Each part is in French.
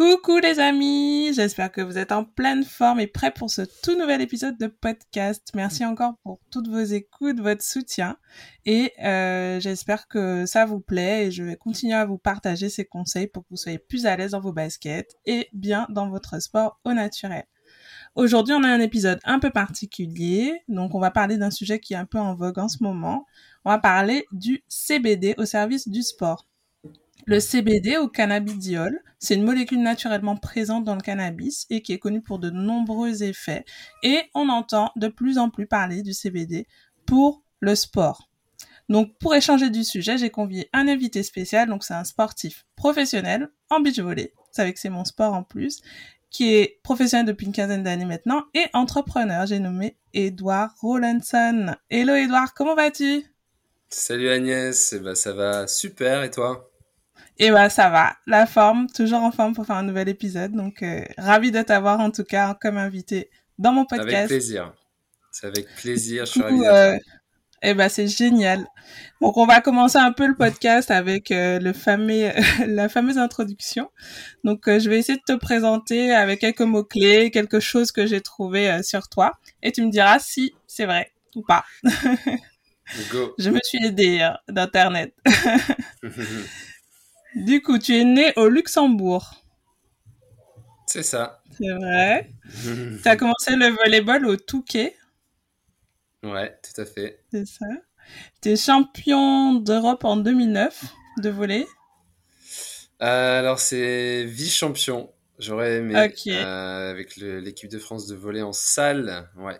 Coucou les amis, j'espère que vous êtes en pleine forme et prêts pour ce tout nouvel épisode de podcast. Merci encore pour toutes vos écoutes, votre soutien et euh, j'espère que ça vous plaît et je vais continuer à vous partager ces conseils pour que vous soyez plus à l'aise dans vos baskets et bien dans votre sport au naturel. Aujourd'hui, on a un épisode un peu particulier, donc on va parler d'un sujet qui est un peu en vogue en ce moment. On va parler du CBD au service du sport. Le CBD au cannabidiol, c'est une molécule naturellement présente dans le cannabis et qui est connue pour de nombreux effets. Et on entend de plus en plus parler du CBD pour le sport. Donc, pour échanger du sujet, j'ai convié un invité spécial. Donc, c'est un sportif professionnel en beach volley. Vous savez que c'est mon sport en plus, qui est professionnel depuis une quinzaine d'années maintenant et entrepreneur. J'ai nommé Edouard Rollinson. Hello Edouard, comment vas-tu? Salut Agnès, eh ben, ça va super et toi? Et bah ça va, la forme, toujours en forme pour faire un nouvel épisode. Donc euh, ravi de t'avoir en tout cas comme invité dans mon podcast. Avec plaisir. C'est avec plaisir, je suis ravi. Euh, et bah c'est génial. Donc on va commencer un peu le podcast avec euh, le fameux la fameuse introduction. Donc euh, je vais essayer de te présenter avec quelques mots clés, quelque chose que j'ai trouvé sur toi et tu me diras si c'est vrai ou pas. Go. Je me suis aidée d'internet. Du coup, tu es né au Luxembourg. C'est ça. C'est vrai. tu as commencé le volleyball au Touquet. Ouais, tout à fait. C'est ça. Tu es champion d'Europe en 2009 de volley. Euh, alors, c'est vice-champion. J'aurais aimé. Euh, avec l'équipe de France de volley en salle. Ouais.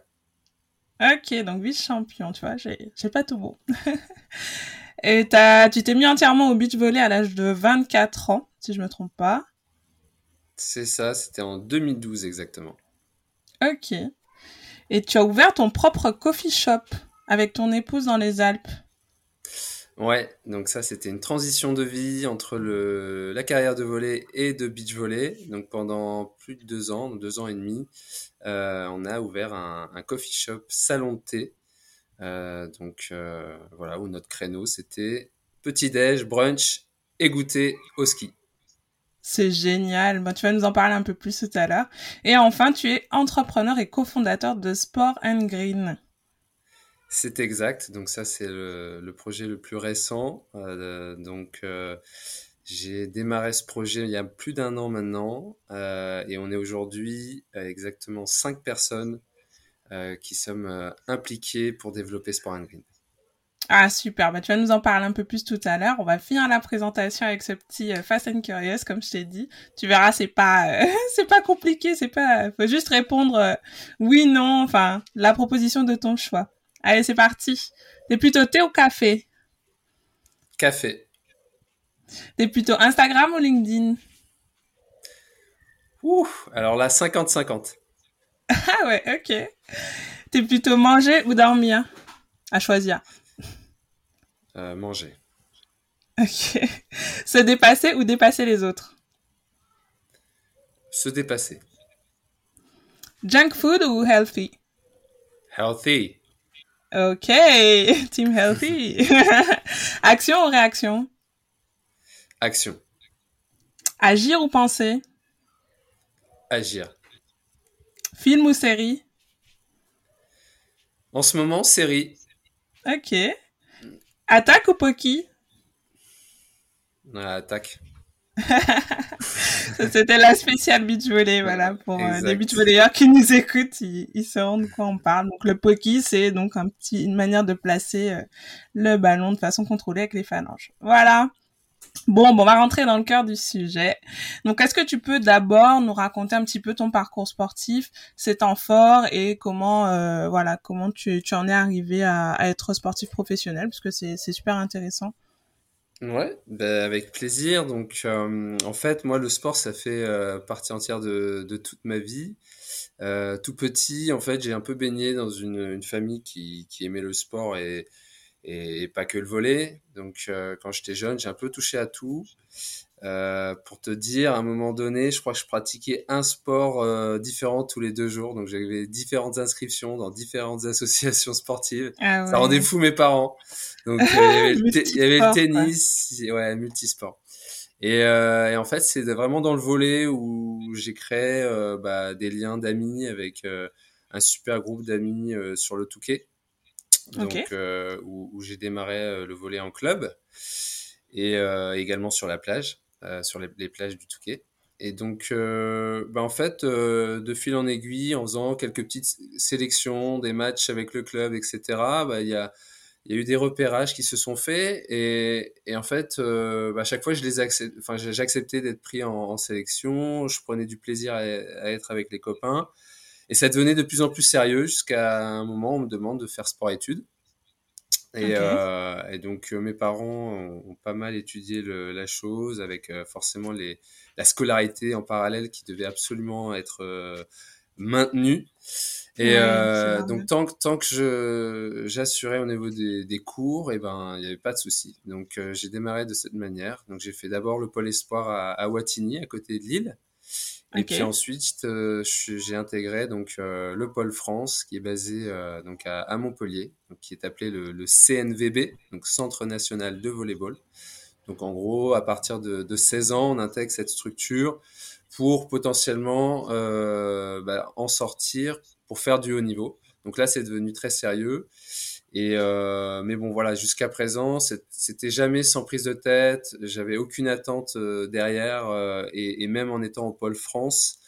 Ok, donc vice-champion, tu vois, j'ai pas tout beau. Et as, tu t'es mis entièrement au beach volley à l'âge de 24 ans, si je me trompe pas. C'est ça, c'était en 2012 exactement. Ok. Et tu as ouvert ton propre coffee shop avec ton épouse dans les Alpes. Ouais, donc ça c'était une transition de vie entre le, la carrière de volley et de beach volley. Donc pendant plus de deux ans, deux ans et demi, euh, on a ouvert un, un coffee shop salon de thé donc euh, voilà, où notre créneau c'était petit-déj, brunch et goûter au ski. C'est génial. tu vas nous en parler un peu plus tout à l'heure. Et enfin, tu es entrepreneur et cofondateur de Sport and Green. C'est exact. Donc ça, c'est le, projet le plus récent. Euh, donc j'ai démarré ce projet il y a plus d'un an maintenant, et on est aujourd'hui exactement cinq personnes euh, qui sommes euh, impliqués pour développer Sport and Green. Ah super, bah, tu vas nous en parler un peu plus tout à l'heure. On va finir la présentation avec ce petit euh, Fast and Curious, comme je t'ai dit. Tu verras, c'est pas, c'est pas compliqué, c'est pas, faut juste répondre oui, non, enfin la proposition de ton choix. Allez, c'est parti. T'es plutôt thé ou café? Café. T'es plutôt Instagram ou LinkedIn? Ouh, alors là 50-50. Ah ouais, ok. T'es plutôt manger ou dormir? À choisir. Euh, manger. Ok. Se dépasser ou dépasser les autres? Se dépasser. Junk food ou healthy? Healthy. Ok, team healthy. Action ou réaction? Action. Agir ou penser? Agir. Film ou série? En ce moment, série. Ok. Attaque ou Poki? Attaque. C'était la spéciale beach volley, voilà, pour euh, les beach volleyeurs qui nous écoutent, ils, se rendent de quoi on parle. Donc le Poki, c'est donc un petit, une manière de placer euh, le ballon de façon contrôlée avec les phalanges. Voilà. Bon, bon, on va rentrer dans le cœur du sujet. Donc, est-ce que tu peux d'abord nous raconter un petit peu ton parcours sportif, ses temps forts et comment, euh, voilà, comment tu, tu en es arrivé à, être sportif professionnel, parce que c'est super intéressant. Ouais, bah, avec plaisir. Donc, euh, en fait, moi, le sport, ça fait euh, partie entière de, de, toute ma vie. Tout petit, en fait, j'ai un peu baigné dans une, une famille qui, qui, aimait le sport et, et, pas que le volet. Donc, euh, quand j'étais jeune, j'ai un peu touché à tout. Euh, pour te dire, à un moment donné, je crois que je pratiquais un sport euh, différent tous les deux jours. Donc j'avais différentes inscriptions dans différentes associations sportives. Ah ouais. Ça rendait fou mes parents. Donc il y avait le tennis, ouais, ouais multisport. Et, euh, et, en fait, c'est vraiment dans le volet où j'ai créé euh, bah, des liens d'amis avec euh, un super groupe d'amis sur le Touquet. Donc, okay. où, où j'ai démarré le volet en club et également sur la plage. Euh, sur les, les, plages du Touquet. Et donc, euh, bah en fait, euh, de fil en aiguille, en faisant quelques petites sélections, des matchs avec le club, etc., bah, il y a, il y a eu des repérages qui se sont faits et, et en fait, euh, bah, à chaque fois, je les accept... enfin, j'acceptais d'être pris en, en, sélection. Je prenais du plaisir à, à, être avec les copains et ça devenait de plus en plus sérieux jusqu'à un moment où on me demande de faire sport-études. Et, okay. euh, et, donc euh, mes parents ont, ont, pas mal étudié le, la chose avec euh, forcément les, la scolarité en parallèle qui devait absolument être maintenue. Et ouais, donc tant que tant que je j'assurais au niveau des, des cours, et eh ben il n'y avait pas de souci. Donc j'ai démarré de cette manière. Donc j'ai fait d'abord le pôle espoir à, à Wattignies, à côté de Lille. Et puis ensuite, euh, j'ai intégré donc euh, le pôle France, qui est basé euh, donc à, à Montpellier, donc, qui est appelé le, le, CNVB, donc Centre national de volleyball. Donc en gros, à partir de, de 16 ans, on intègre cette structure pour potentiellement bah, en sortir pour faire du haut niveau. Donc là, c'est devenu très sérieux. Et euh, mais bon, voilà, jusqu'à présent, c'était jamais sans prise de tête. J'avais aucune attente euh, derrière, euh, et, et, même en étant au pôle France,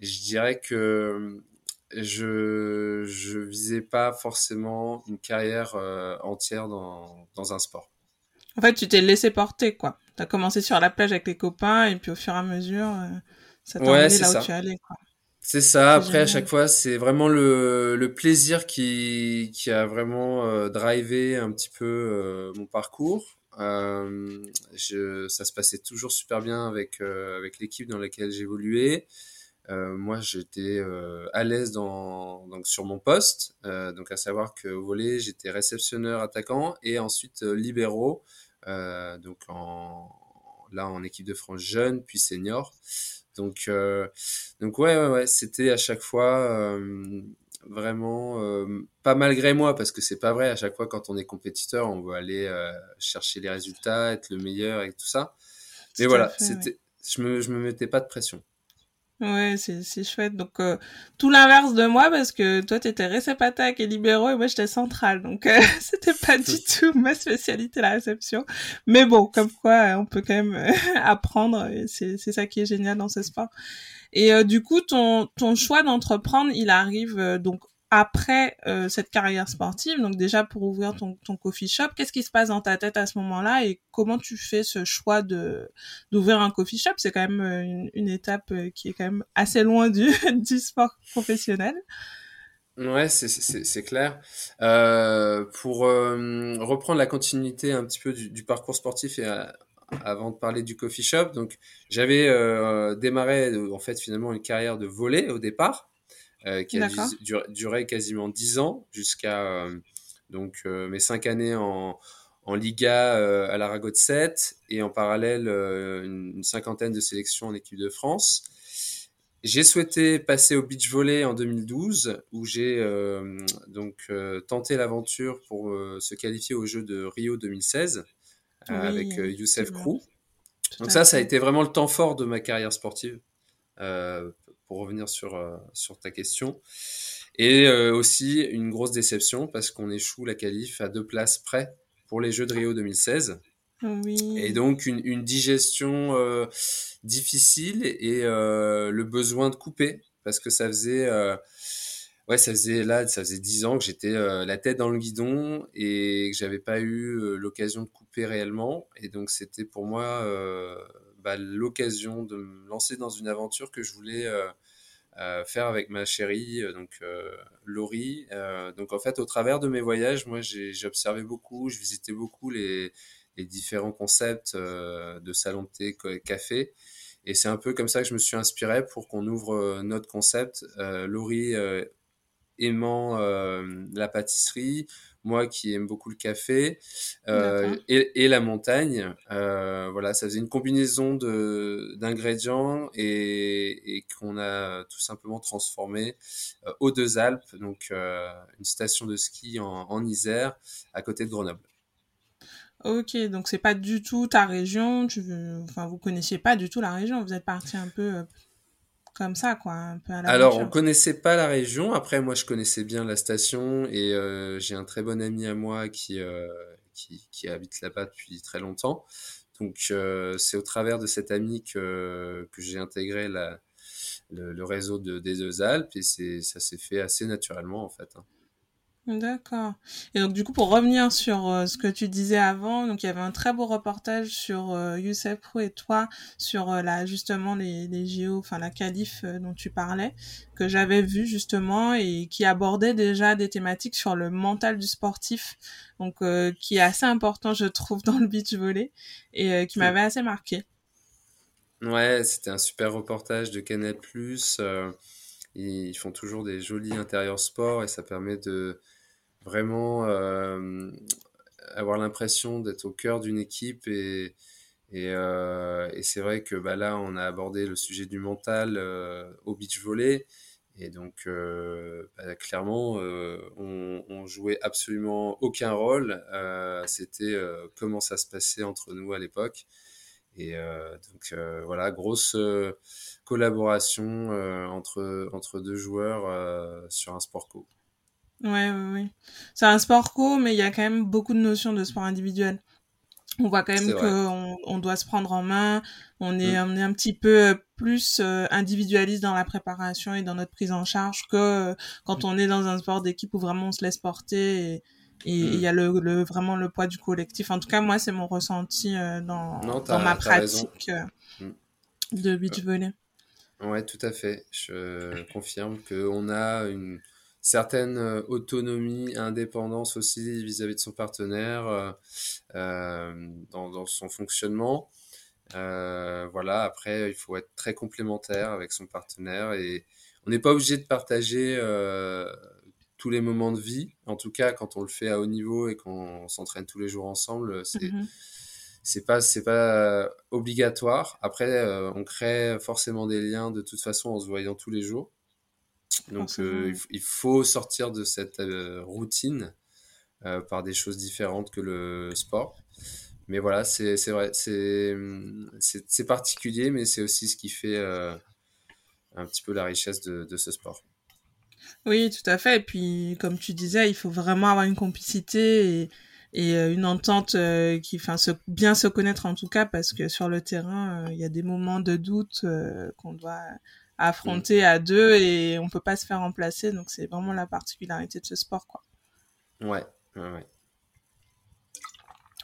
je dirais que je je visais pas forcément une carrière entière dans dans un sport. En fait, tu t'es laissé porter, quoi. Tu as commencé sur la plage avec les copains, et puis au fur et à mesure, ça t'a ouais, là ça. où tu allais, quoi. C'est ça. Après, à chaque fois, c'est vraiment le, le plaisir qui, qui a vraiment euh, drivé un petit peu euh, mon parcours. Euh, je, ça se passait toujours super bien avec, avec l'équipe dans laquelle j'évoluais. Moi, j'étais à l'aise dans, donc sur mon poste, donc à savoir que au volet, j'étais réceptionneur, attaquant et ensuite libéraux, donc en, là en équipe de France jeune puis senior. Donc, euh, donc ouais, ouais, ouais c'était à chaque fois euh, vraiment euh, pas malgré moi parce que c'est pas vrai. À chaque fois, quand on est compétiteur, on veut aller chercher les résultats, être le meilleur et tout ça. Mais tout voilà, c'était, ouais. je me, je me mettais pas de pression. Ouais, c'est, c'est chouette. Donc, euh, tout l'inverse de moi, parce que toi, t'étais réceptacle et libéraux, et moi, j'étais centrale. Donc, euh, c'était pas du tout ma spécialité, la réception. Mais bon, comme quoi, on peut quand même euh, apprendre, et c'est, c'est ça qui est génial dans ce sport. Et euh, du coup, ton, ton choix d'entreprendre, il arrive euh, donc après euh, cette carrière sportive, donc déjà pour ouvrir ton, ton coffee shop, qu'est-ce qui se passe dans ta tête à ce moment-là et comment tu fais ce choix de d'ouvrir un coffee shop? C'est quand même euh, une, une, étape euh, qui est quand même assez loin du, du sport professionnel. Ouais, c'est, clair. Euh, pour euh, reprendre la continuité un petit peu du, du parcours sportif et à, avant de parler du coffee shop, donc j'avais euh, démarré en fait finalement une carrière de volet au départ euh, qui a duré, duré, quasiment dix ans jusqu'à euh, donc euh, mes cinq années en, en Liga euh, à l'Arago de 7 et en parallèle euh, une, une, cinquantaine de sélections en équipe de France. J'ai souhaité passer au beach volley en 2012 où j'ai donc tenté l'aventure pour se qualifier aux Jeux de Rio 2016 oui, avec Youssef Krou. Donc ça, ça a été vraiment le temps fort de ma carrière sportive. Pour revenir sur, euh, sur ta question. Et euh, aussi une grosse déception parce qu'on échoue la qualif à deux places près pour les Jeux de Rio 2016. Oui. Et donc une, une digestion euh, difficile et euh, le besoin de couper parce que ça faisait euh, ouais ça faisait là ça faisait dix ans que j'étais la tête dans le guidon et que j'avais pas eu l'occasion de couper réellement et donc c'était pour moi bah, l'occasion de me lancer dans une aventure que je voulais euh, euh, faire avec ma chérie, euh, donc Laurie. donc en fait, au travers de mes voyages, moi j'ai observé beaucoup, je visitais beaucoup les, les différents concepts de salon de thé, café. Et c'est un peu comme ça que je me suis inspiré pour qu'on ouvre notre concept. Laurie aimant la pâtisserie, moi qui aime beaucoup le café euh, et, et, la montagne. Euh, voilà, ça faisait une combinaison d'ingrédients et, et qu'on a tout simplement transformé euh, aux deux Alpes, donc euh, une station de ski en, en Isère à côté de Grenoble. Ok, donc c'est pas du tout ta région, tu enfin vous connaissiez pas du tout la région, vous êtes parti un peu euh, comme ça, quoi, un peu à la Alors, on connaissait pas la région. Après, moi, je connaissais bien la station et euh, j'ai un très bon ami à moi qui, euh, qui, qui, habite là-bas depuis très longtemps. Donc, euh, c'est au travers de cet ami que, que j'ai intégré la, le, le, réseau de, des deux Alpes et ça s'est fait assez naturellement, en fait. Hein. D'accord. Et donc du coup, pour revenir sur euh, ce que tu disais avant, donc il y avait un très beau reportage sur euh, Youssef Pro et toi sur euh, la justement les, les JO, enfin la qualif euh, dont tu parlais, que j'avais vu justement et qui abordait déjà des thématiques sur le mental du sportif, donc qui est assez important je trouve dans le beach volley et qui m'avait assez marqué. Ouais, c'était un super reportage de Canal+. ils font toujours des jolis intérieurs sport et ça permet de vraiment euh, avoir l'impression d'être au cœur d'une équipe et, et, euh, et c'est vrai que bah, là, on a abordé le sujet du mental euh, au beach volley. Et donc, bah, clairement, on, on, jouait absolument aucun rôle. C'était comment ça se passait entre nous à l'époque. Et donc, voilà, grosse collaboration entre, entre deux joueurs sur un sport co. Ouais, ouais, ouais. C'est un sport co, mais il y a quand même beaucoup de notions de sport individuel. On voit quand même qu'on on doit se prendre en main, on est, mm. on est un petit peu plus euh, individualiste dans la préparation et dans notre prise en charge que euh, quand on est dans un sport d'équipe où vraiment on se laisse porter et il mm. y a le, le, vraiment le poids du collectif. En tout cas, moi, c'est mon ressenti euh, dans, dans ma pratique mm. de beach volley. Ouais, tout à fait. Je confirme qu'on a une certaine euh, autonomie, indépendance aussi vis-à-vis de son partenaire euh, euh, dans, dans, son fonctionnement. voilà, après, il faut être très complémentaire avec son partenaire et on n'est pas obligé de partager tous les moments de vie. En tout cas, quand on le fait à haut niveau et qu'on s'entraîne tous les jours ensemble, c'est mmh c'est pas c'est pas obligatoire. Après, on crée forcément des liens de toute façon en se voyant tous les jours. Donc euh, il faut sortir de cette euh, routine euh, par des choses différentes que le sport. Mais voilà, c'est vrai, c'est particulier, mais c'est aussi ce qui fait un petit peu la richesse de, de, ce sport. Oui, tout à fait. Et puis, comme tu disais, il faut vraiment avoir une complicité et, et une entente qui, enfin, se, bien se connaître en tout cas, parce que sur le terrain, il y a des moments de doute qu'on doit affronter à deux et on peut pas se faire remplacer. Donc c'est vraiment la particularité de ce sport, quoi. Ouais, ouais, ouais.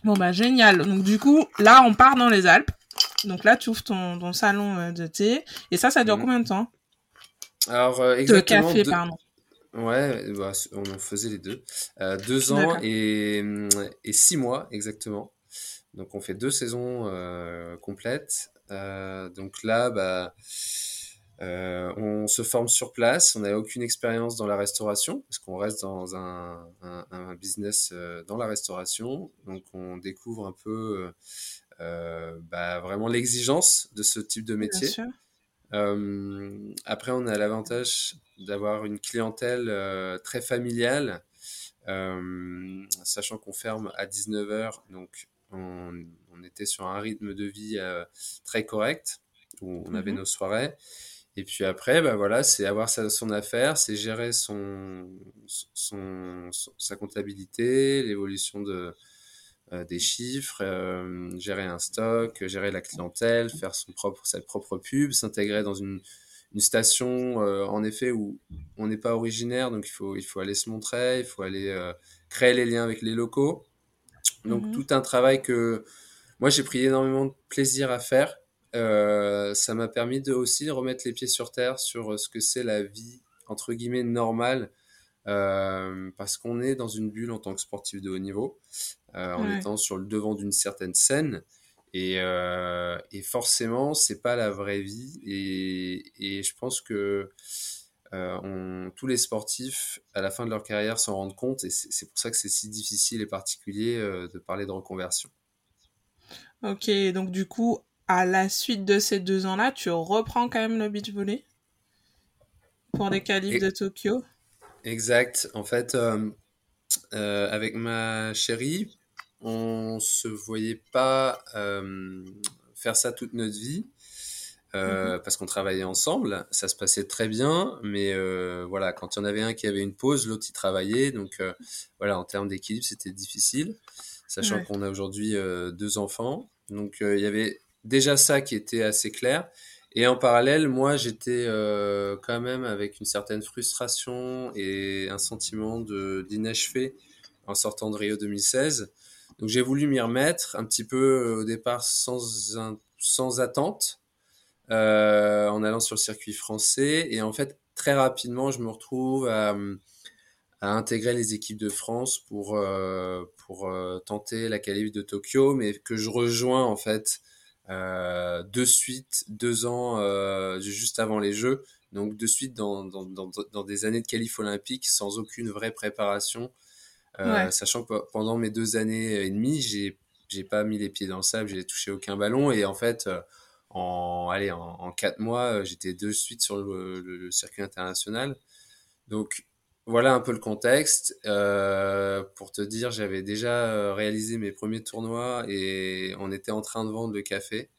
Bon bah génial. Donc du coup, là on part dans les Alpes. Donc là tu ouvres ton, ton salon euh, de thé et ça, ça dure mhm. combien de temps? Alors euh, exactement. De café, pardon. Ouais, bah, on faisait les deux. Euh, deux ans et, et six mois exactement. Donc on fait deux saisons euh, complètes. Donc là, bah, euh, on se forme sur place, on n'a aucune expérience dans la restauration, parce qu'on reste dans un, un, un, business euh, dans la restauration, donc on découvre un peu euh, bah, vraiment l'exigence de ce type de métier. Euh, après, on a l'avantage d'avoir une clientèle très familiale, sachant qu'on ferme à 19h, donc on, on, était sur un rythme de vie très correct, où on avait -hmm. nos soirées. Et puis après, bah voilà, c'est avoir sa, son affaire, c'est gérer son, son, sa comptabilité, l'évolution de, euh, des chiffres, euh, gérer un stock, gérer la clientèle, faire son propre, sa propre pub, s'intégrer dans une, une station, euh, en effet, où on n'est pas originaire, donc il faut, il faut aller se montrer, il faut aller euh, créer les liens avec les locaux. Donc mm -hmm. tout un travail que moi j'ai pris énormément de plaisir à faire euh, ça m'a permis de aussi remettre les pieds sur terre sur euh, ce que c'est la vie entre guillemets normale parce qu'on est dans une bulle en tant que sportif de haut niveau, en étant sur le devant d'une certaine scène. Et, et forcément, c'est pas la vraie vie. Et, et je pense que on, tous les sportifs, à la fin de leur carrière, s'en rendent compte. Et c'est pour ça que c'est si difficile et particulier de parler de reconversion. Ok, donc du coup, à la suite de ces deux ans-là, tu reprends quand même le beach volley pour les qualifs de Tokyo? Exact. En fait, euh, euh, avec ma chérie, on se voyait pas euh, faire ça toute notre vie. Mhm. parce qu'on travaillait ensemble, ça se passait très bien, mais voilà, quand il y en avait un qui avait une pause, l'autre il travaillait, donc voilà, en termes d'équilibre, c'était difficile, sachant qu'on a aujourd'hui deux enfants, donc il y avait déjà ça qui était assez clair. Et en parallèle, moi, j'étais euh, quand même avec une certaine frustration et un sentiment d'inachevé en sortant de Rio 2016. Donc j'ai voulu m'y remettre un petit peu euh, au départ sans sans attente, euh, en allant sur le circuit français. Et en fait, très rapidement, je me retrouve à, intégrer les équipes de France pour pour tenter la qualif de Tokyo, mais que je rejoins en fait euh, de suite, deux ans euh, juste avant les Jeux, donc de suite dans, dans, dans, dans, des années de qualif olympique sans aucune vraie préparation, euh, sachant que pendant mes deux années et demie, j'ai j'ai pas mis les pieds dans le sable, j'ai touché aucun ballon. Et en fait en allez en, en quatre mois j'étais de suite sur le, le circuit international. Donc voilà un peu le contexte. Euh, pour te dire, j'avais déjà euh, réalisé mes premiers tournois et on était en train de vendre le café.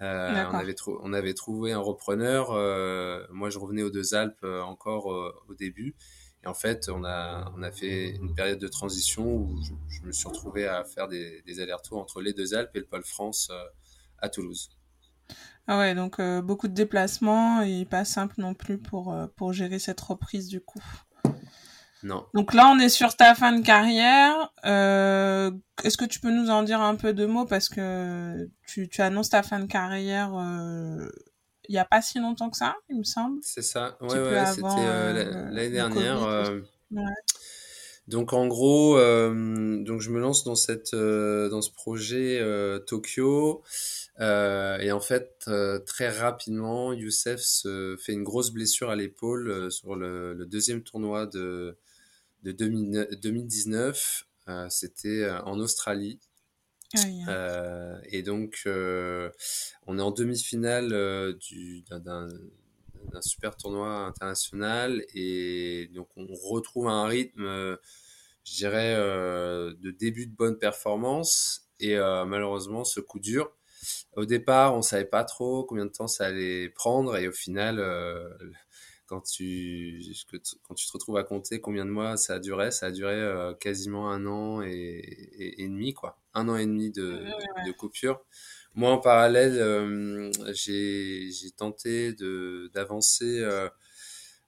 Euh, on, avait on avait trouvé un repreneur. Euh, moi, je revenais aux deux Alpes encore au début. Et en fait, on a, on a fait une période de transition où je, je me suis retrouvé à faire des, des allers-retours entre les deux Alpes et le pôle France à Toulouse. Ah ouais, donc beaucoup de déplacements et pas simple non plus pour, pour gérer cette reprise du coup. Non. Donc là, on est sur ta fin de carrière. Euh, Est-ce que tu peux nous en dire un peu de mots? Parce que tu, tu annonces ta fin de carrière euh, il n'y a pas si longtemps que ça, il me semble. C'est ça. Ouais, ouais, c'était euh, l'année dernière. Ouais. Donc en gros, donc je me lance dans cette dans ce projet Tokyo. Et en fait, très rapidement, Youssef se fait une grosse blessure à l'épaule sur le, le, deuxième tournoi de, de 2019. Euh, C'était en Australie. Ah, et donc, on est en demi-finale d'un super tournoi international. Et donc, on retrouve un rythme, je dirais, de début de bonne performance. Et malheureusement, ce coup dur au départ, on savait pas trop combien de temps ça allait prendre et au final, euh, quand tu quand tu te retrouves à compter combien de mois ça a duré, ça a duré euh, quasiment un an et, et, et, demi quoi, un an et demi de, coupure. Moi en parallèle, euh, j'ai j'ai tenté de d'avancer euh,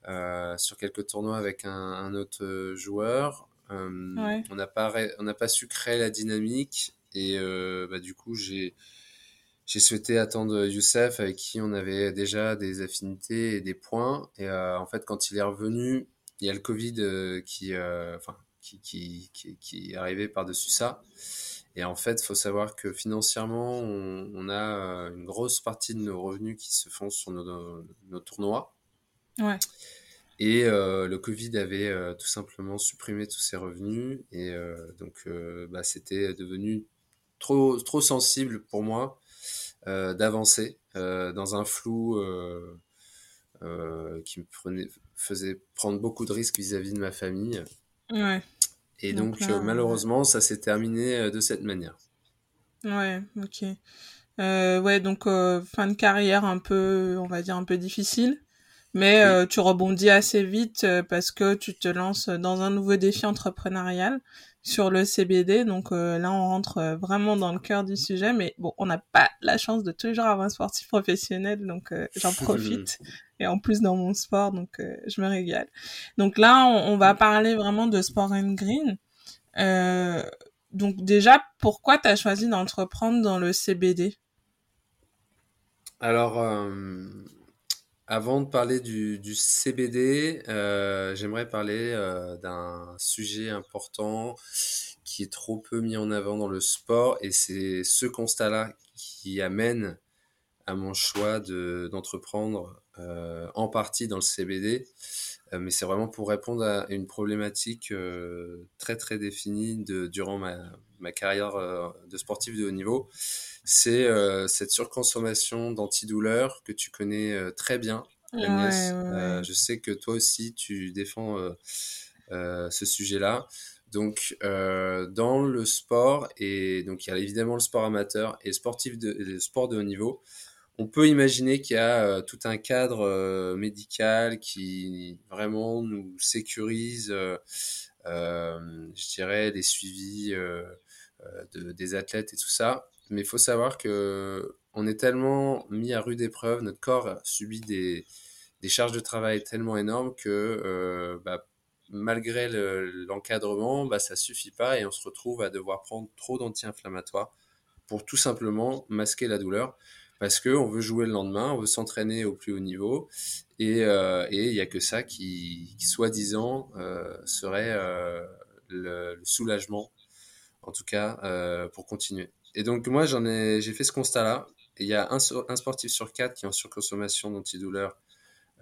euh, sur quelques tournois avec un, un autre joueur. Ouais. On n'a pas on pas su créer la dynamique et bah, du coup j'ai j'ai souhaité attendre Youssef avec qui on avait déjà des affinités et des points. Et euh, en fait, quand il est revenu, il y a le Covid euh, qui, euh, enfin, qui, qui, qui, qui, est arrivé par-dessus ça. Et en fait, il faut savoir que financièrement, on, on a une grosse partie de nos revenus qui se font sur nos, nos, nos tournois. Ouais. Et euh, le Covid avait euh, tout simplement supprimé tous ces revenus. Et euh, donc, bah, c'était devenu trop, trop sensible pour moi d'avancer euh, dans un flou euh, qui me prenait, faisait prendre beaucoup de risques vis-à-vis -vis de ma famille. Ouais. Et donc, donc là, malheureusement, ça s'est terminé de cette manière. Ouais, ok. Euh, ouais, donc euh, fin de carrière un peu, on va dire un peu difficile, mais euh, tu rebondis assez vite parce que tu te lances dans un nouveau défi entrepreneurial sur le CBD. Donc euh, là, on rentre euh, vraiment dans le cœur du sujet. Mais bon, on n'a pas la chance de toujours avoir un sportif professionnel, donc euh, j'en profite. Et en plus dans mon sport, donc euh, je me régale. Donc là, on, on, va parler vraiment de sport and green. Euh, donc déjà, pourquoi tu as choisi d'entreprendre dans le CBD Alors, avant de parler du, CBD, euh, j'aimerais parler euh, d'un sujet important qui est trop peu mis en avant dans le sport et c'est ce constat-là qui amène à mon choix de, d'entreprendre euh, en partie dans le CBD. Euh, mais c'est vraiment pour répondre à une problématique très très définie de, durant ma, ma carrière de sportif de haut niveau c'est euh, cette surconsommation d'antidouleurs que tu connais euh, très bien, Agnès. Ouais, ouais, Euh, ouais. je sais que toi aussi, tu défends ce sujet-là. Donc, euh, dans le sport, et donc il y a évidemment le sport amateur et sportif de, le sport de haut niveau, on peut imaginer qu'il y a euh, tout un cadre euh, médical qui vraiment nous sécurise, je dirais, les suivis de, des athlètes et tout ça. Mais il faut savoir que on est tellement mis à rude épreuve, notre corps subit des, charges de travail tellement énormes que euh, bah, malgré le- l'encadrement, bah, ça suffit pas et on se retrouve à devoir prendre trop d'anti-inflammatoires pour tout simplement masquer la douleur parce que on veut jouer le lendemain, on veut s'entraîner au plus haut niveau et euh, il y a que ça qui, soi-disant euh, serait le, le soulagement en tout cas pour continuer. Et donc moi j'en ai j'ai fait ce constat-là. Et Il y a un, sportif sur quatre qui est en surconsommation d'antidouleurs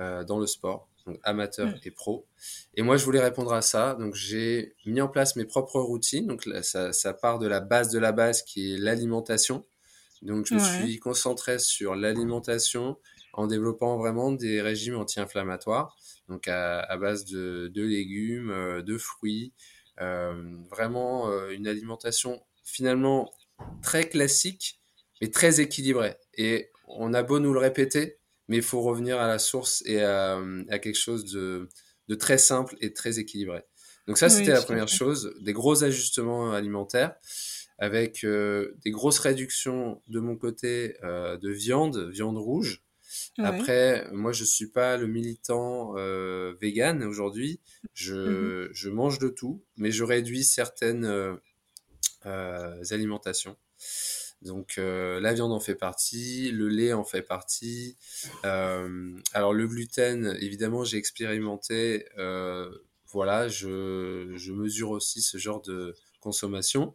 euh, dans le sport, donc amateur Mm. et pro. Et moi je voulais répondre à ça, donc j'ai mis en place mes propres routines. Donc là, ça, ça part de la base de la base qui est l'alimentation. Donc je me suis concentré sur l'alimentation en développant vraiment des régimes anti-inflammatoires, donc à, à base de, de légumes, euh, de fruits, euh, vraiment euh, une alimentation finalement très classique, mais très équilibrée. Et on a beau nous le répéter, mais il faut revenir à la source et à, à quelque chose de, de très simple et très équilibré. Donc ça, Oui, c'était la première chose, des gros ajustements alimentaires avec euh, des grosses réductions de mon côté euh, de viande, viande rouge. Ouais. Après, moi, je suis pas le militant euh, vegan aujourd'hui. Je, je mange de tout, mais je réduis certaines euh, alimentations. Donc, euh, la viande en fait partie, le lait en fait partie. Euh, alors, le gluten, évidemment, j'ai expérimenté. Euh, voilà, je, je mesure aussi ce genre de consommation.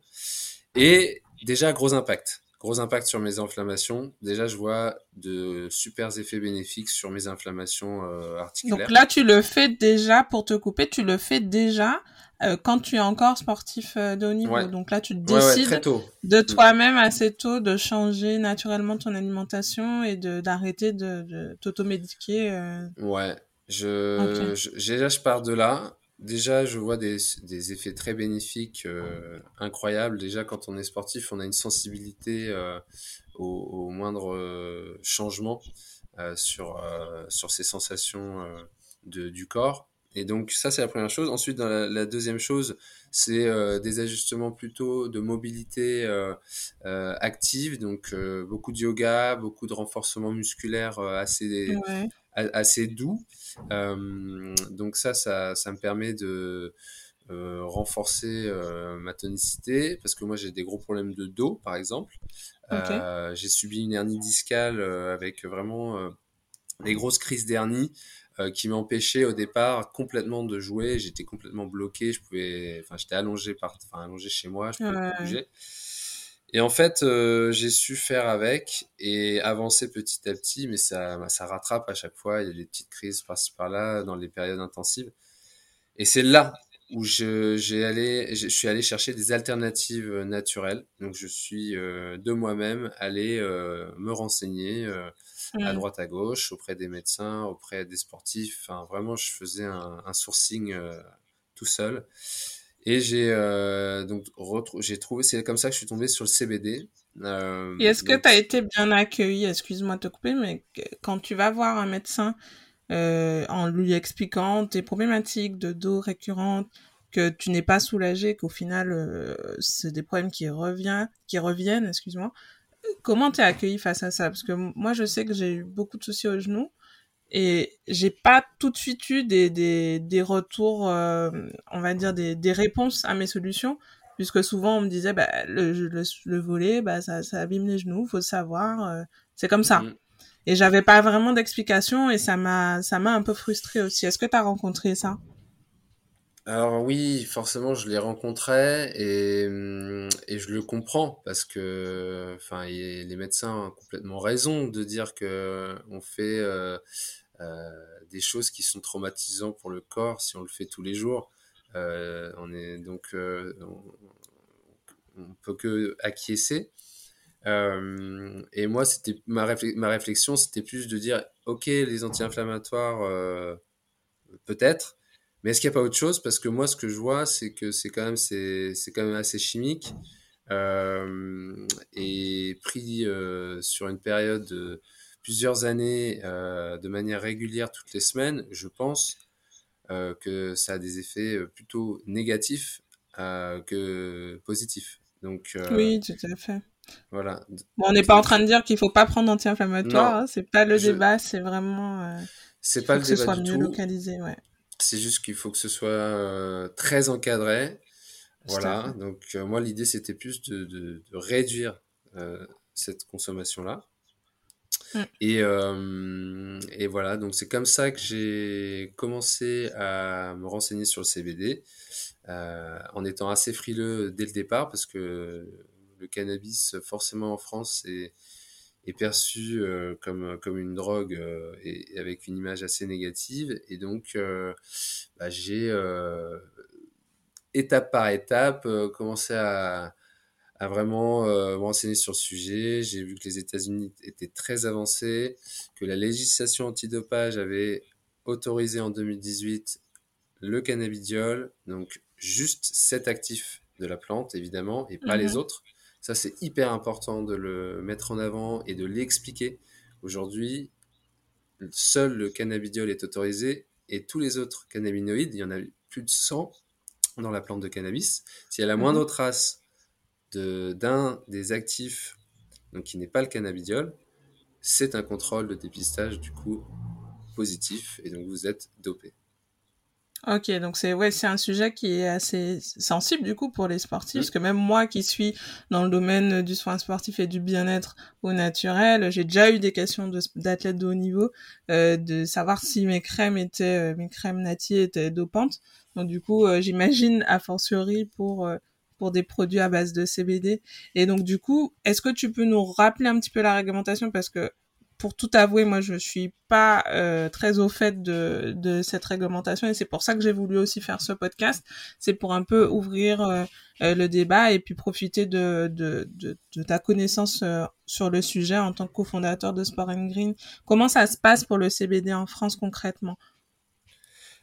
Et déjà, gros impact. Gros impact sur mes inflammations. Déjà, je vois de super effets bénéfiques sur mes inflammations euh, Donc articulaires. là, tu le fais déjà, pour te couper, tu le fais déjà euh, quand tu es encore sportif euh, de haut niveau. Ouais. Donc là, tu Ouais, ouais, décides de toi-même assez tôt de changer naturellement ton alimentation et de d'arrêter de, de t'automédiquer. euh. Ouais, je, déjà je pars de là. Déjà, je vois des, des effets très bénéfiques, euh, incroyables. Déjà, quand on est sportif, on a une sensibilité au, au moindre changement sur, sur ces sensations de, du corps. Et donc, ça, c'est la première chose. Ensuite, dans la, la deuxième chose, c'est euh, des ajustements plutôt de mobilité euh, euh, active. Donc, beaucoup de yoga, beaucoup de renforcement musculaire assez, Ouais. a- assez doux. Donc ça, ça, ça me permet de renforcer ma tonicité parce que moi j'ai des gros problèmes de dos par exemple. J'ai subi une hernie discale avec vraiment des grosses crises d'hernie euh, qui m'empêchaient au départ complètement de jouer. J'étais complètement bloqué. Je pouvais, enfin j'étais allongé par, enfin allongé chez moi. Je pouvais Ouais. pas bouger. Et en fait, euh, j'ai su faire avec et avancer petit à petit, mais ça, bah, ça rattrape à chaque fois. Il y a des petites crises par-ci par-là dans les périodes intensives. Et c'est là où je, j'ai allé, je suis allé chercher des alternatives naturelles. Donc, je suis euh, de moi-même allé euh, me renseigner euh, à Mm. droite à gauche auprès des médecins, auprès des sportifs. Enfin, vraiment, je faisais un, un sourcing euh, tout seul. Et j'ai euh, donc j'ai trouvé, c'est comme ça que je suis tombé sur le CBD. Euh, Et est-ce que tu as été bien accueilli, excuse-moi de te couper, mais quand tu vas voir un médecin euh, en lui expliquant tes problématiques de dos récurrentes, que tu n'es pas soulagé, qu'au final c'est des problèmes qui, revient, qui reviennent, excuse-moi, comment t'es accueilli face à ça? Parce que moi je sais que j'ai eu beaucoup de soucis au genou et j'ai pas tout de suite eu des, des, des retours, euh, on va dire des, des réponses à mes solutions, puisque souvent on me disait bah, le, le, le volet, bah, ça, ça abîme les genoux, faut le savoir, euh, c'est comme ça. mm, et j'avais pas vraiment d'explication et ça m'a ça m'a un peu frustrée aussi. Est-ce que tu as rencontré ça? Alors oui, forcément, je les rencontrais et, et je le comprends parce que, enfin, les médecins ont complètement raison de dire que on fait euh, euh, des choses qui sont traumatisantes pour le corps si on le fait tous les jours. Euh, on est donc, on, peut que acquiescer. Euh, et moi, c'était ma, réflexion, c'était plus de dire, ok, les anti-inflammatoires, peut-être, mais est-ce qu'il n'y a pas autre chose? Parce que moi, ce que je vois, c'est que c'est quand même c'est c'est quand même assez chimique euh, et pris euh, sur une période de plusieurs années euh, de manière régulière toutes les semaines, je pense que ça a des effets plutôt négatifs que positifs. Donc oui, tout à fait. Voilà. Bon, on n'est pas en train de dire qu'il faut pas prendre anti-inflammatoire, hein, c'est pas le je... débat, c'est vraiment. C'est pas le que débat ce soit du mieux tout. localisé, ouais. C'est juste qu'il faut que ce soit euh, très encadré. Voilà. Donc euh, moi l'idée c'était plus de, de, de réduire euh, cette consommation là. Mm. Et, euh, et voilà, donc c'est comme ça que j'ai commencé à me renseigner sur le CBD, euh, en étant assez frileux dès le départ, parce que le cannabis, forcément en France, est, est perçu euh, comme, comme une drogue euh, et, et, avec une image assez négative. Et donc, euh, bah, j'ai, euh, étape par étape, euh, commencé à, à vraiment euh, me renseigner sur le sujet. J'ai vu que les États-Unis étaient très avancés, que la législation antidopage avait autorisé en 2018 le cannabidiol, donc juste cet actif de la plante, évidemment, et pas Mhm. les autres. Ça, c'est hyper important de le mettre en avant et de l'expliquer. Aujourd'hui, seul le cannabidiol est autorisé et tous les autres cannabinoïdes, il y en a plus de 100 dans la plante de cannabis. S'il y a la moindre Mhm. trace de- d'un des actifs donc qui n'est pas le cannabidiol, c'est un contrôle de dépistage du coup positif et donc vous êtes dopé. Ok, donc c'est ouais, c'est un sujet qui est assez sensible du coup pour les sportifs, Mm. parce que même moi qui suis dans le domaine du soin sportif et du bien-être au naturel, j'ai déjà eu des questions d'athlètes de haut niveau euh, de savoir si mes crèmes étaient, euh, mes crèmes Nati étaient dopantes. Donc du coup, euh, j'imagine a fortiori pour euh, pour des produits à base de CBD. Et donc du coup, est-ce que tu peux nous rappeler un petit peu la réglementation? Parce que pour tout avouer, moi, je suis pas euh, très au fait de, cette réglementation et c'est pour ça que j'ai voulu aussi faire ce podcast. C'est pour un peu ouvrir euh, euh, le débat et puis profiter de, ta connaissance sur le sujet en tant que cofondateur de Sport and Green. Comment ça se passe pour le CBD en France concrètement?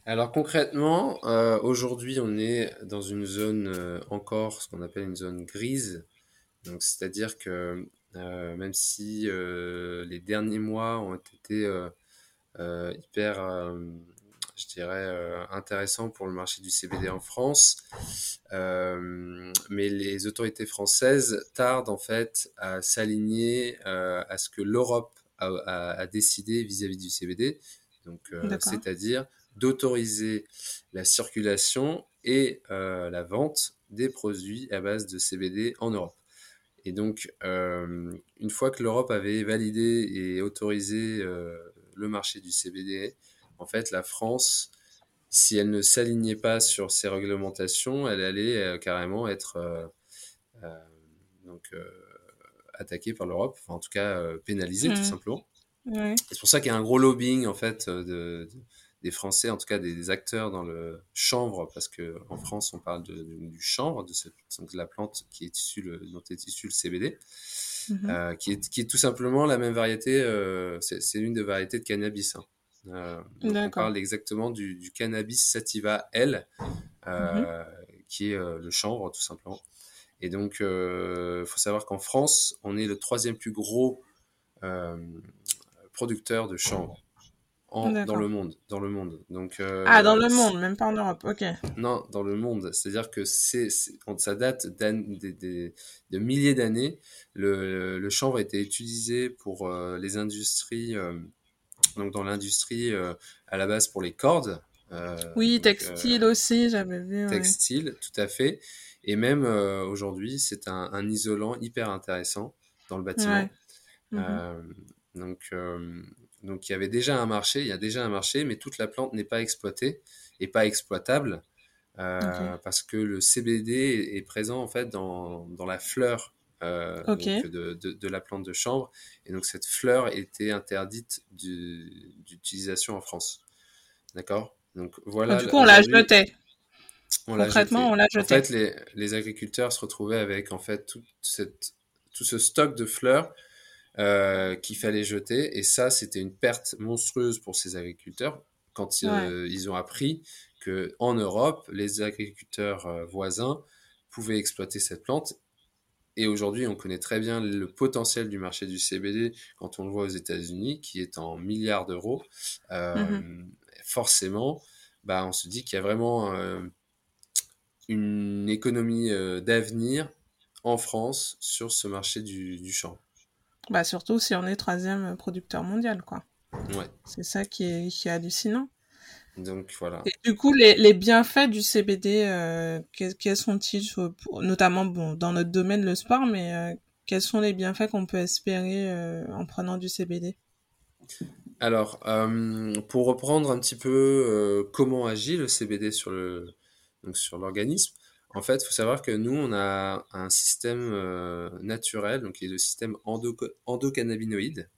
Alors concrètement, aujourd'hui on est dans une zone encore, ce qu'on appelle une zone grise. Donc c'est-à-dire que même si euh, les derniers mois ont été euh, euh, hyper, euh, je dirais, euh, intéressants pour le marché du CBD en France, euh, mais les autorités françaises tardent en fait à s'aligner euh, à ce que l'Europe a, a, a décidé vis-à-vis du CBD. Donc, euh, c'est-à-dire d'autoriser la circulation et euh, la vente des produits à base de CBD en Europe. Et donc, euh, une fois que l'Europe avait validé et autorisé euh, le marché du CBD, en fait, la France, si elle ne s'alignait pas sur ces réglementations, elle allait euh, carrément être donc attaquée par l'Europe, enfin en tout cas pénalisée tout simplement. Ouais. C'est pour ça qu'il y a un gros lobbying en fait de, de- des Français, en tout cas des, des acteurs dans le chanvre, parce que en France on parle de, de- du chanvre, de, de la plante qui est issue le, dont est issu le CBD, Mhm. euh, qui, est, qui est tout simplement la même variété, euh, c'est une des variétés de cannabis. hein. Euh, on parle exactement du, du cannabis sativa L, euh, qui est le chanvre tout simplement. Et donc, il faut savoir qu'en France, on est le troisième plus gros producteur de chanvre en, dans le monde. Dans le monde. Donc, euh, Ah, dans le monde, même pas en Europe. Ok. non, dans le monde. C'est-à-dire que c'est, ça date d'an- des- des- de milliers d'années. Le, le chanvre a été utilisé pour euh, les industries, euh, donc dans l'industrie euh, à la base pour les cordes. Oui, donc, textile aussi, j'avais vu. Ouais. textile, tout à fait. Et même aujourd'hui, c'est un, un isolant hyper intéressant dans le bâtiment. Ouais. Mhm. Euh, Donc, donc il y avait déjà un marché, il y a déjà un marché, mais toute la plante n'est pas exploitée et pas exploitable parce que le CBD est présent en fait dans, dans la fleur de, de, la plante de chambre. Et donc cette fleur était interdite d'utilisation en France. D'accord? Donc voilà. du coup, on la jetait. Concrètement, on l'a jeté. En fait, les, les, agriculteurs se retrouvaient avec en fait toute cette, tout ce stock de fleurs euh, qu'il fallait jeter. Et ça, c'était une perte monstrueuse pour ces agriculteurs quand euh, ils ont appris que en Europe, les agriculteurs euh, voisins pouvaient exploiter cette plante. Et aujourd'hui, on connaît très bien le potentiel du marché du CBD quand on le voit aux États-Unis, qui est en milliards d'euros. Mm-hmm. Forcément, bah, on se dit qu'il y a vraiment une économie d'avenir en France sur ce marché du, du champ. Bah surtout si on est troisième producteur mondial, quoi. Ouais. C'est ça qui est, qui est hallucinant. Donc voilà. Et du coup, les, les bienfaits du CBD, euh, quels, sont-ils, notamment bon, dans notre domaine, le sport, mais euh, quels sont les bienfaits qu'on peut espérer euh, en prenant du CBD Alors, pour reprendre un petit peu comment agit le CBD sur le donc sur l'organisme, en fait, il faut savoir que nous, on a un système euh, naturel, donc qui est le système endocannabinoïde.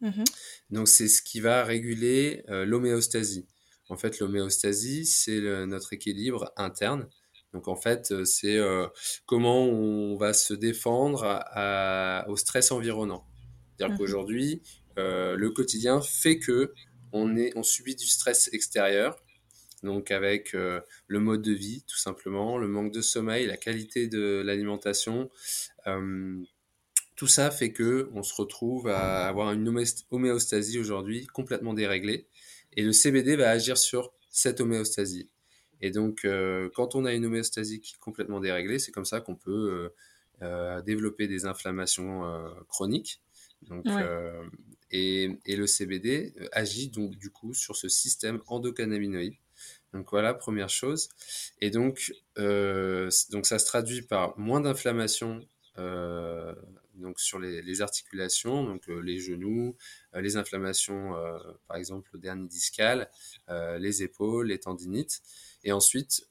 Mmh donc, c'est ce qui va réguler euh, l'homéostasie. En fait, l'homéostasie, c'est notre équilibre interne. Donc, en fait, euh, c'est comment on va se défendre au stress environnant. C'est-à-dire mmh qu'aujourd'hui, le quotidien fait que on, est, on subit du stress extérieur donc avec euh, le mode de vie tout simplement, le manque de sommeil, la qualité de l'alimentation. Euh, tout ça fait que on se retrouve à avoir une homéostasie aujourd'hui complètement déréglée et le CBD va agir sur cette homéostasie. Et donc euh, quand on a une homéostasie qui est complètement déréglée, c'est comme ça qu'on peut développer des inflammations chroniques. Donc, et, et, le CBD agit donc du coup sur ce système endocannabinoïde donc voilà, première chose. Et donc, euh, donc ça se traduit par moins d'inflammation euh, donc sur les, articulations, donc euh, les genoux, les inflammations, par exemple, au dernier discal, les épaules, les tendinites. Et ensuite,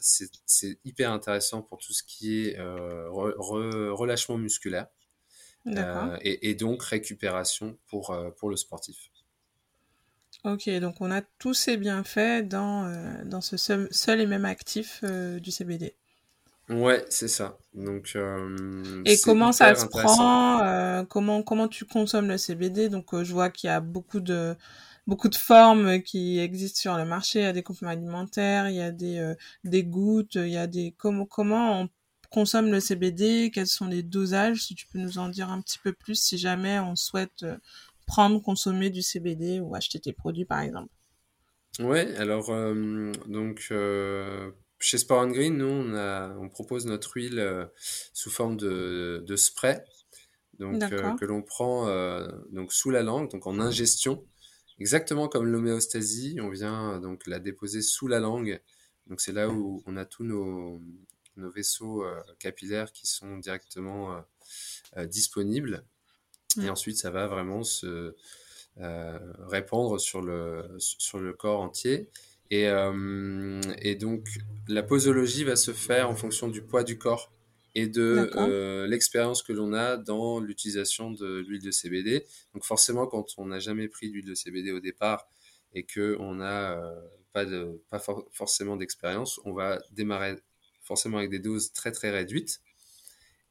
c'est hyper intéressant pour tout ce qui est relâchement musculaire. Et, et, donc récupération pour, pour le sportif. Ok, donc on a tous ces bienfaits dans, euh, dans ce seul, et même actif euh, du CBD. Ouais, c'est ça. Donc, euh, et comment ça se prend comment, comment tu consommes le CBD Donc, je vois qu'il y a beaucoup de, beaucoup de formes qui existent sur le marché. Il y a des compléments alimentaires, il y a des, des gouttes, il y a des... Comment, comment on consomme le CBD Quels sont les dosages? Si tu peux nous en dire un petit peu plus si jamais on souhaite prendre, consommer du CBD ou acheter tes produits par exemple. Ouais, alors euh, donc euh, chez Sport Green, nous on, a, on propose notre huile euh, sous forme de, de spray, donc que l'on prend donc sous la langue, donc en ingestion, exactement comme l'homéostasie. On vient donc la déposer sous la langue, donc c'est là où on a tous nos, nos vaisseaux capillaires qui sont directement disponibles et mm. ensuite, ça va vraiment se euh, répandre sur le, sur le corps entier. Et, euh, et, donc, la posologie va se faire en fonction du poids du corps et de euh, l'expérience que l'on a dans l'utilisation de l'huile de CBD. Donc, forcément, quand on n'a jamais pris d'huile de CBD au départ et qu'on n'a pas, de, pas forcément d'expérience, on va démarrer forcément avec des doses très très réduites.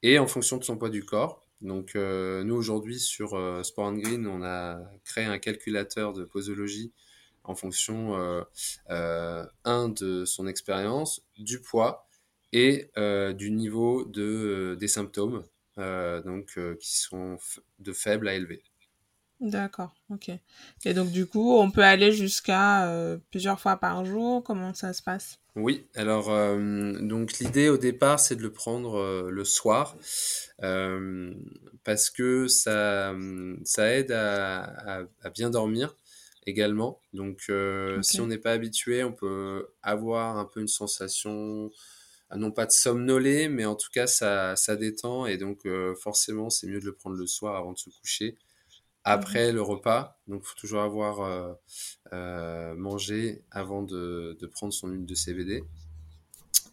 Et en fonction de son poids du corps, donc euh, nous aujourd'hui sur euh, Sport Green, on a créé un calculateur de posologie en fonction euh, un de son expérience, du poids et du niveau de des symptômes, donc qui sont de faible à élevé. D'accord, ok. Et donc du coup, on peut aller jusqu'à plusieurs fois par jour. Comment ça se passe? Oui. Alors donc l'idée au départ, c'est de le prendre le soir euh, parce que ça, ça aide à, à, bien dormir également. Donc, euh, si on n'est pas habitué, on peut avoir un peu une sensation, non pas de somnoler, mais en tout cas, ça, ça détend. Et donc, euh, forcément, c'est mieux de le prendre le soir avant de se coucher après le repas. Donc, il faut toujours avoir mangé avant de, de, prendre son huile de CBD.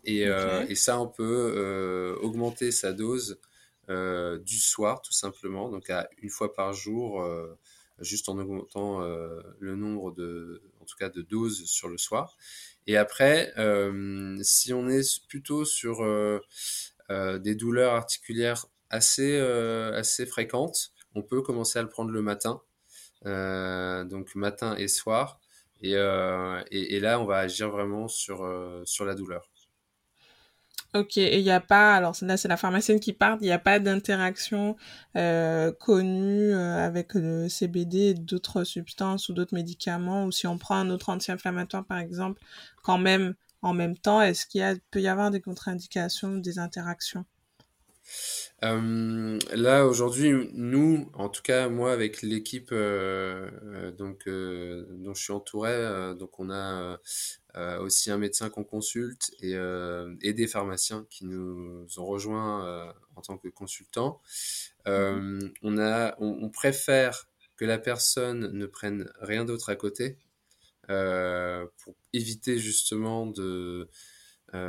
Et, et ça, on peut augmenter sa dose du soir, tout simplement, donc à une fois par jour juste en augmentant euh, le nombre de, en tout cas, de doses sur le soir. Et après, euh, si on est plutôt sur euh, des douleurs articulaires assez, assez fréquentes, on peut commencer à le prendre le matin, donc matin et soir. Et, et, là, on va agir vraiment sur, sur la douleur. Ok, et il n'y a pas, alors là c'est la pharmacienne qui parle, il n'y a pas d'interaction euh, connue euh, avec le CBD et d'autres substances ou d'autres médicaments, ou si on prend un autre anti-inflammatoire par exemple, quand même en même temps, est-ce qu'il peut y avoir des contre-indications, des interactions? Euh, là aujourd'hui, nous, en tout cas moi avec l'équipe euh, euh donc euh, dont je suis entouré, donc on a aussi un médecin qu'on consulte et, et, des pharmaciens qui nous ont rejoints en tant que consultants. Mhm. on a, on, on, préfère que la personne ne prenne rien d'autre à côté pour éviter justement de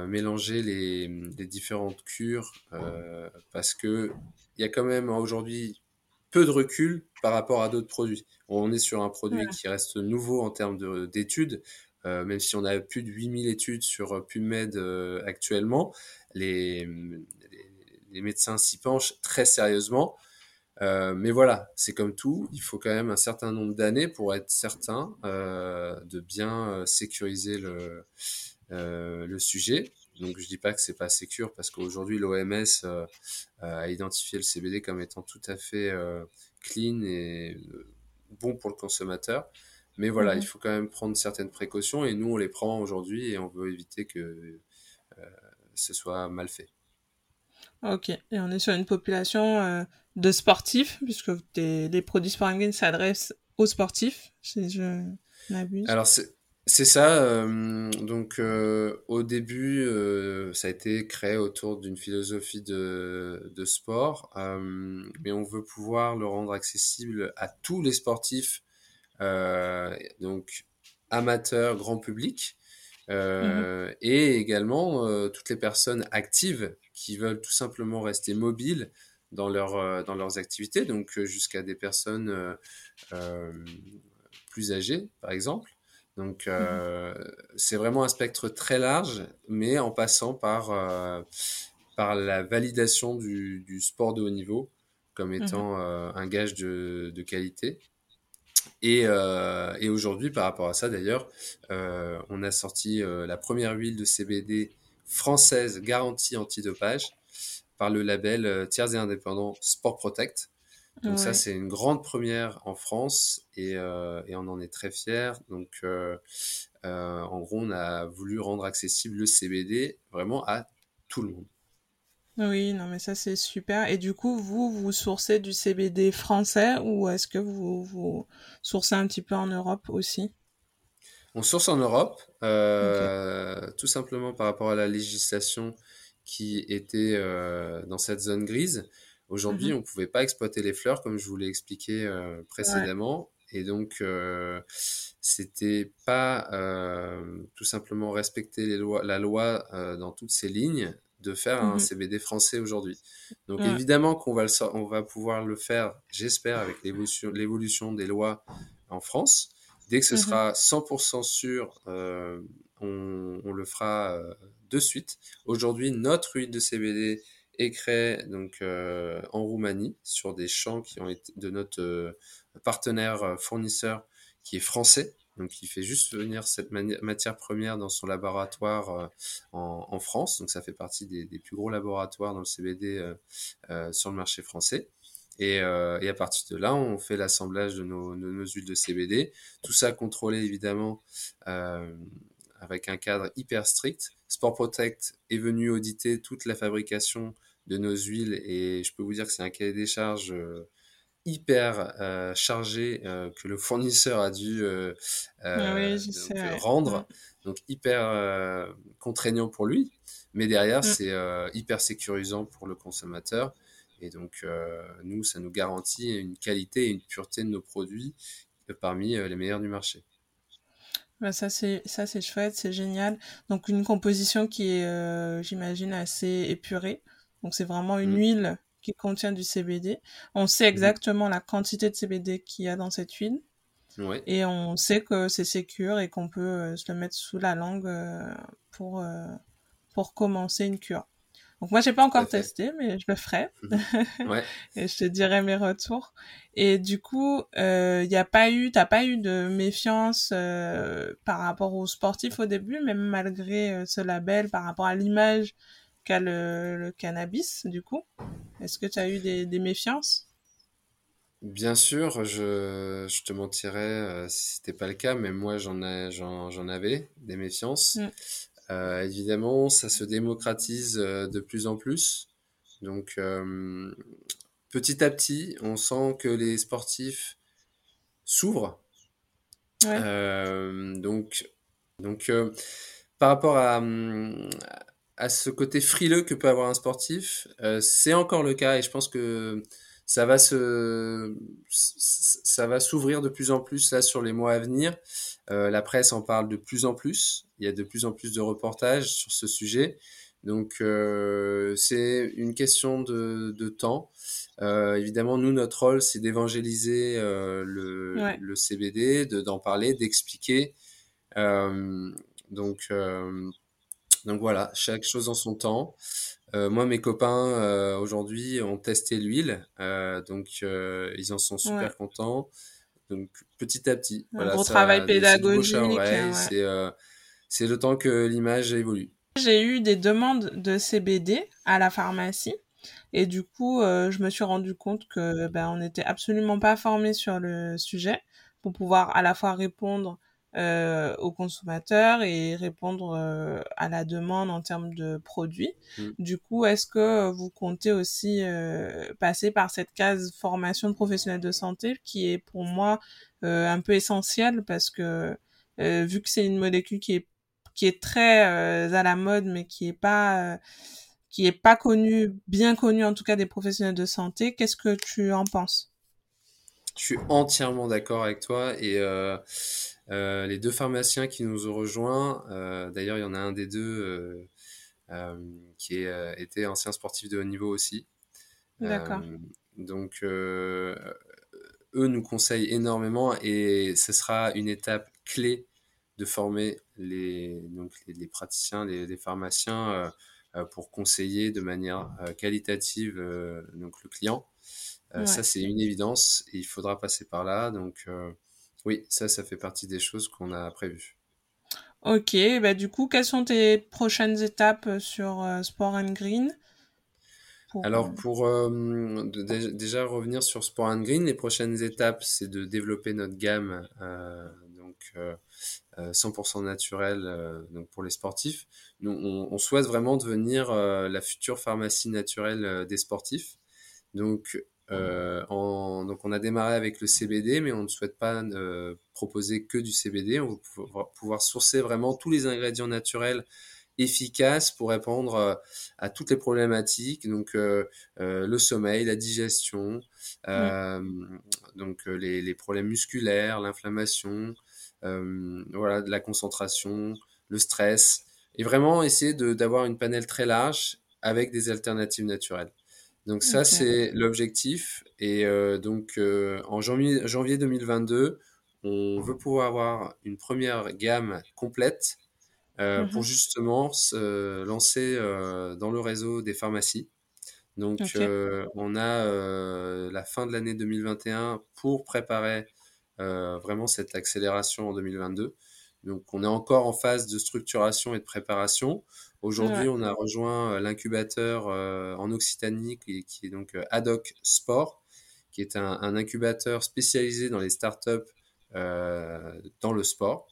mélanger les, les, différentes cures euh, parce que il y a quand même aujourd'hui peu de recul par rapport à d'autres produits. On est sur un produit qui reste nouveau en termes d'études, euh, même si on a plus de 8000 études sur PubMed euh, actuellement, les, les, les médecins s'y penchent très sérieusement. Euh, mais voilà, c'est comme tout, il faut quand même un certain nombre d'années pour être certain euh, de bien sécuriser le, euh, le sujet. Donc je dis pas que c'est pas sécure parce qu'aujourd'hui l'OMS euh, a identifié le CBD comme étant tout à fait euh, clean et bon pour le consommateur. Mais voilà, mhm. il faut quand même prendre certaines précautions et nous on les prend aujourd'hui et on veut éviter que ce soit mal fait. Ok, et on est sur une population de sportifs, puisque les produits Sporting s'adressent aux sportifs, si je m'abuse. Alors, c'est ça. Euh, donc, euh, au début, euh, ça a été créé autour d'une philosophie de, de sport, mais on veut pouvoir le rendre accessible à tous les sportifs, donc amateurs, grand public, mmh et également toutes les personnes actives qui veulent tout simplement rester mobiles dans, leur, dans leurs activités, donc jusqu'à des personnes plus âgées, par exemple. Donc, euh, c'est vraiment un spectre très large, mais en passant par, euh, par la validation du, du, sport de haut niveau comme mhm. étant euh, un gage de, de qualité. Et, et aujourd'hui, par rapport à ça, d'ailleurs, on a sorti la première huile de CBD française garantie antidopage par le label tiers et indépendant Sport Protect. Donc ça, c'est une grande première en France et, euh, et on en est très fiers. Donc, euh, euh, en gros, on a voulu rendre accessible le CBD vraiment à tout le monde. Oui, non, mais ça, c'est super. Et du coup, vous, vous sourcez du CBD français ou est-ce que vous, vous sourcez un petit peu en Europe aussi? On source en Europe, tout simplement par rapport à la législation qui était dans cette zone grise. Aujourd'hui, mmh on ne pouvait pas exploiter les fleurs, comme je vous l'ai expliqué euh, précédemment. Et donc, euh, c'était pas euh, tout simplement respecter les lois, la loi euh, dans toutes ses lignes de faire un mmh CBD français aujourd'hui. Donc, évidemment qu'on va, le, on va pouvoir le faire, j'espère, avec l'évolution des lois en France. Dès que ce mmh sera 100% sûr, on, on, le fera de suite. Aujourd'hui, notre huile de CBD créé donc euh, en Roumanie sur des champs qui ont été de notre euh, partenaire euh, fournisseur qui est français. Donc il fait juste venir cette matière première dans son laboratoire en, en, France. Donc ça fait partie des, des, plus gros laboratoires dans le CBD sur le marché français. Et, euh, et, à partir de là, on fait l'assemblage de nos, de nos, huiles de CBD. Tout ça contrôlé évidemment euh, avec un cadre hyper strict. Sport Protect est venu auditer toute la fabrication de nos huiles et je peux vous dire que c'est un cahier des charges euh, hyper euh, chargé euh, que le fournisseur a dû euh, ah oui, rendre, mm. donc hyper contraignant pour lui, mais derrière mm. c'est hyper sécurisant pour le consommateur Et donc, nous, ça nous garantit une qualité et une pureté de nos produits parmi les meilleurs du marché. Bah ça c'est ça c'est chouette, c'est génial. Donc une composition qui est, euh, j'imagine, assez épurée. Donc c'est vraiment une mmh. huile qui contient du CBD. On sait mmh. exactement la quantité de CBD qu'il y a dans cette huile. Ouais. Et on sait que c'est sécure et qu'on peut euh, se le mettre sous la langue euh, pour pour commencer une cure. Donc moi j'ai pas encore testé, mais je le ferai. Mhm. Ouais. et je te dirai mes retours. Et du coup, il euh, y a pas eu, t'as pas eu de méfiance euh, par rapport aux sportifs au début, même malgré euh, ce label, par rapport à l'image qu'a le, le, cannabis, du coup? Est-ce que tu as eu des, des méfiances? Bien sûr, je, je te mentirais euh, si c'était pas le cas, mais moi j'en j'en avais des méfiances. Mm. Euh, évidemment, ça se démocratise euh, de plus en plus. Donc, euh, petit à petit, on sent que les sportifs s'ouvrent. donc, donc par rapport à, à ce côté frileux que peut avoir un sportif, c'est encore le cas et je pense que ça va se, ça va s'ouvrir de plus en plus là sur les mois à venir. Euh, la presse en parle de plus en plus. Il y a de plus en plus de reportages sur ce sujet. Donc euh, c'est une question de, de temps. Euh, évidemment, nous, notre rôle, c'est d'évangéliser euh, le, le, CBD, d'en parler, d'expliquer. Euh, donc, donc voilà, chaque chose en son temps. Euh, moi, mes copains euh, aujourd'hui ont testé l'huile, euh, donc ils en sont super contents. Donc petit à petit, un voilà, travail pédagogique. C'est le temps que l'image évolue. J'ai eu des demandes de CBD à la pharmacie. Et du coup, je me suis rendu compte que ben, on n'était absolument pas formé sur le sujet pour pouvoir à la fois répondre euh, aux consommateurs et répondre euh, à la demande en termes de produits. Mm. Du coup, est-ce que vous comptez aussi euh, passer par cette case formation de professionnels de santé qui est pour moi euh, un peu essentielle parce que vu que c'est une molécule qui est qui est très à la mode mais qui est pas qui est pas connue, bien connue en tout cas des professionnels de santé, qu'est-ce que tu en penses? Je suis entièrement d'accord avec toi et euh, les deux pharmaciens qui nous ont rejoints, euh, d'ailleurs il y en a un des deux euh, qui est, était ancien sportif de haut niveau aussi. D'accord. donc eux nous conseillent énormément et ce sera une étape clé de former les, donc les, praticiens, les, pharmaciens pour conseiller de manière qualitative donc le client. Ça, c'est une évidence et il faudra passer par là. Donc, oui, ça, ça fait partie des choses qu'on a prévues. Ok, bah du coup, quelles sont tes prochaines étapes euh, sur euh, Sport and Green? Alors, euh, pour déjà revenir sur Sport and Green, les prochaines étapes, c'est de développer notre gamme donc 100% naturelle donc pour les sportifs. Nous, on, on souhaite vraiment devenir la future pharmacie naturelle des sportifs. Donc, euh, en, donc on a démarré avec le CBD, mais on ne souhaite pas euh, proposer que du CBD. On va pouvoir, sourcer vraiment tous les ingrédients naturels efficaces pour répondre euh, à toutes les problématiques, donc euh, euh, le sommeil, la digestion, donc les, les, problèmes musculaires, l'inflammation, voilà, la concentration, le stress, et vraiment essayer d'avoir une panel très large avec des alternatives naturelles. Donc ça, c'est l'objectif. Et euh, donc euh, en janvier, janvier 2022, on veut pouvoir avoir une première gamme complète euh, pour mmh justement se lancer dans le réseau des pharmacies. Donc on a la fin de l'année 2021 pour préparer vraiment cette accélération en 2022. Donc on est encore en phase de structuration et de préparation. Aujourd'hui, on a rejoint euh, l'incubateur euh, en Occitanie qui, est donc euh, Adoc Sport, qui est un, incubateur spécialisé dans les startups dans le sport.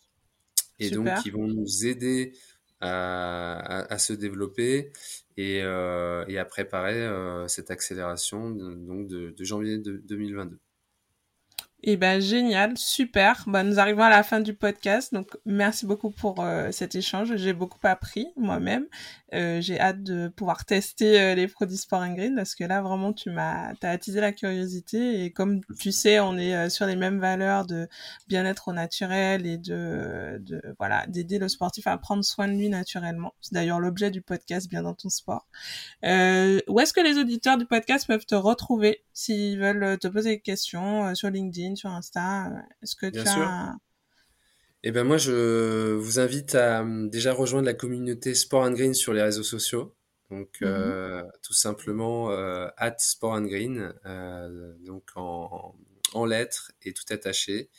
Et donc, qui vont nous aider à, se développer et, à préparer cette accélération donc de, janvier 2022. Eh ben génial, super. Bah, nous arrivons à la fin du podcast, donc merci beaucoup pour euh, cet échange. J'ai beaucoup appris moi-même. Euh, j'ai hâte de pouvoir tester euh, les produits Sport Green parce que là vraiment tu m'as as attisé la curiosité et comme tu sais on est euh, sur les mêmes valeurs de bien-être au naturel et de, de voilà d'aider le sportif à prendre soin de lui naturellement. C'est d'ailleurs l'objet du podcast Bien dans ton sport. où est-ce que les auditeurs du podcast peuvent te retrouver s'ils veulent te poser des questions sur LinkedIn, sur Insta Est-ce que tu as eh ben moi, je vous invite à hum, déjà rejoindre la communauté Sport and Green sur les réseaux sociaux. Donc, euh, tout simplement, euh, at Sport and Green, euh, donc en, en, lettres et tout attaché.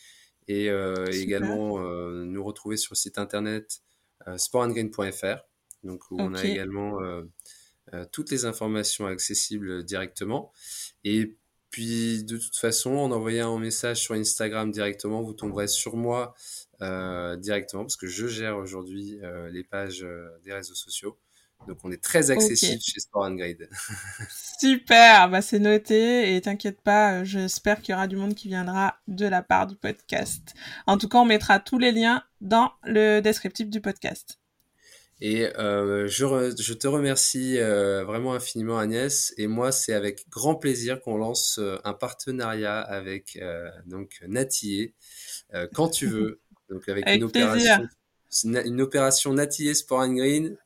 Et euh, également euh, nous retrouver sur le site internet sportandgreen.fr, donc où on a également toutes les informations accessibles directement. Et puis, de toute façon, en envoyant un message sur Instagram directement, vous tomberez sur moi euh, directement parce que je gère aujourd'hui euh, les pages euh, des réseaux sociaux. Donc on est très accessible chez Sport and Grade. Super, bah c'est noté et t'inquiète pas, j'espère qu'il y aura du monde qui viendra de la part du podcast. En tout cas, on mettra tous les liens dans le descriptif du podcast. Et euh, je, je, te remercie euh, vraiment infiniment Agnès. Et moi, c'est avec grand plaisir qu'on lance un partenariat avec donc Natillé quand tu veux. Donc avec, une opération, une opération Natillé Sport and Green,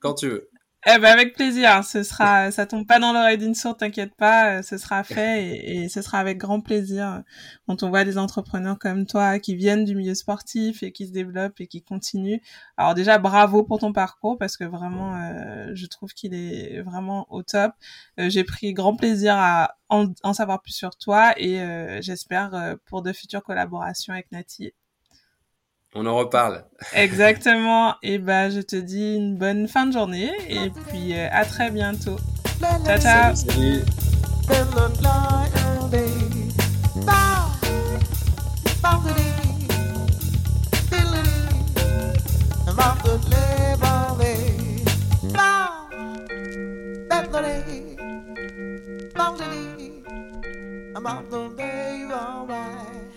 quand tu veux. Eh ben avec plaisir, ce sera, ça tombe pas dans l'oreille d'une sourde, t'inquiète pas, ce sera fait et, ce sera avec grand plaisir quand on voit des entrepreneurs comme toi qui viennent du milieu sportif et qui se développent et qui continuent. Alors déjà bravo pour ton parcours parce que vraiment, euh, je trouve qu'il est vraiment au top. Euh, J'ai pris grand plaisir à en, savoir plus sur toi et euh, j'espère euh, pour de futures collaborations avec Nati. On en reparle. Exactement. Et ben, je te dis une bonne fin de journée et puis euh, à très bientôt. Ciao, ciao. Salut, salut.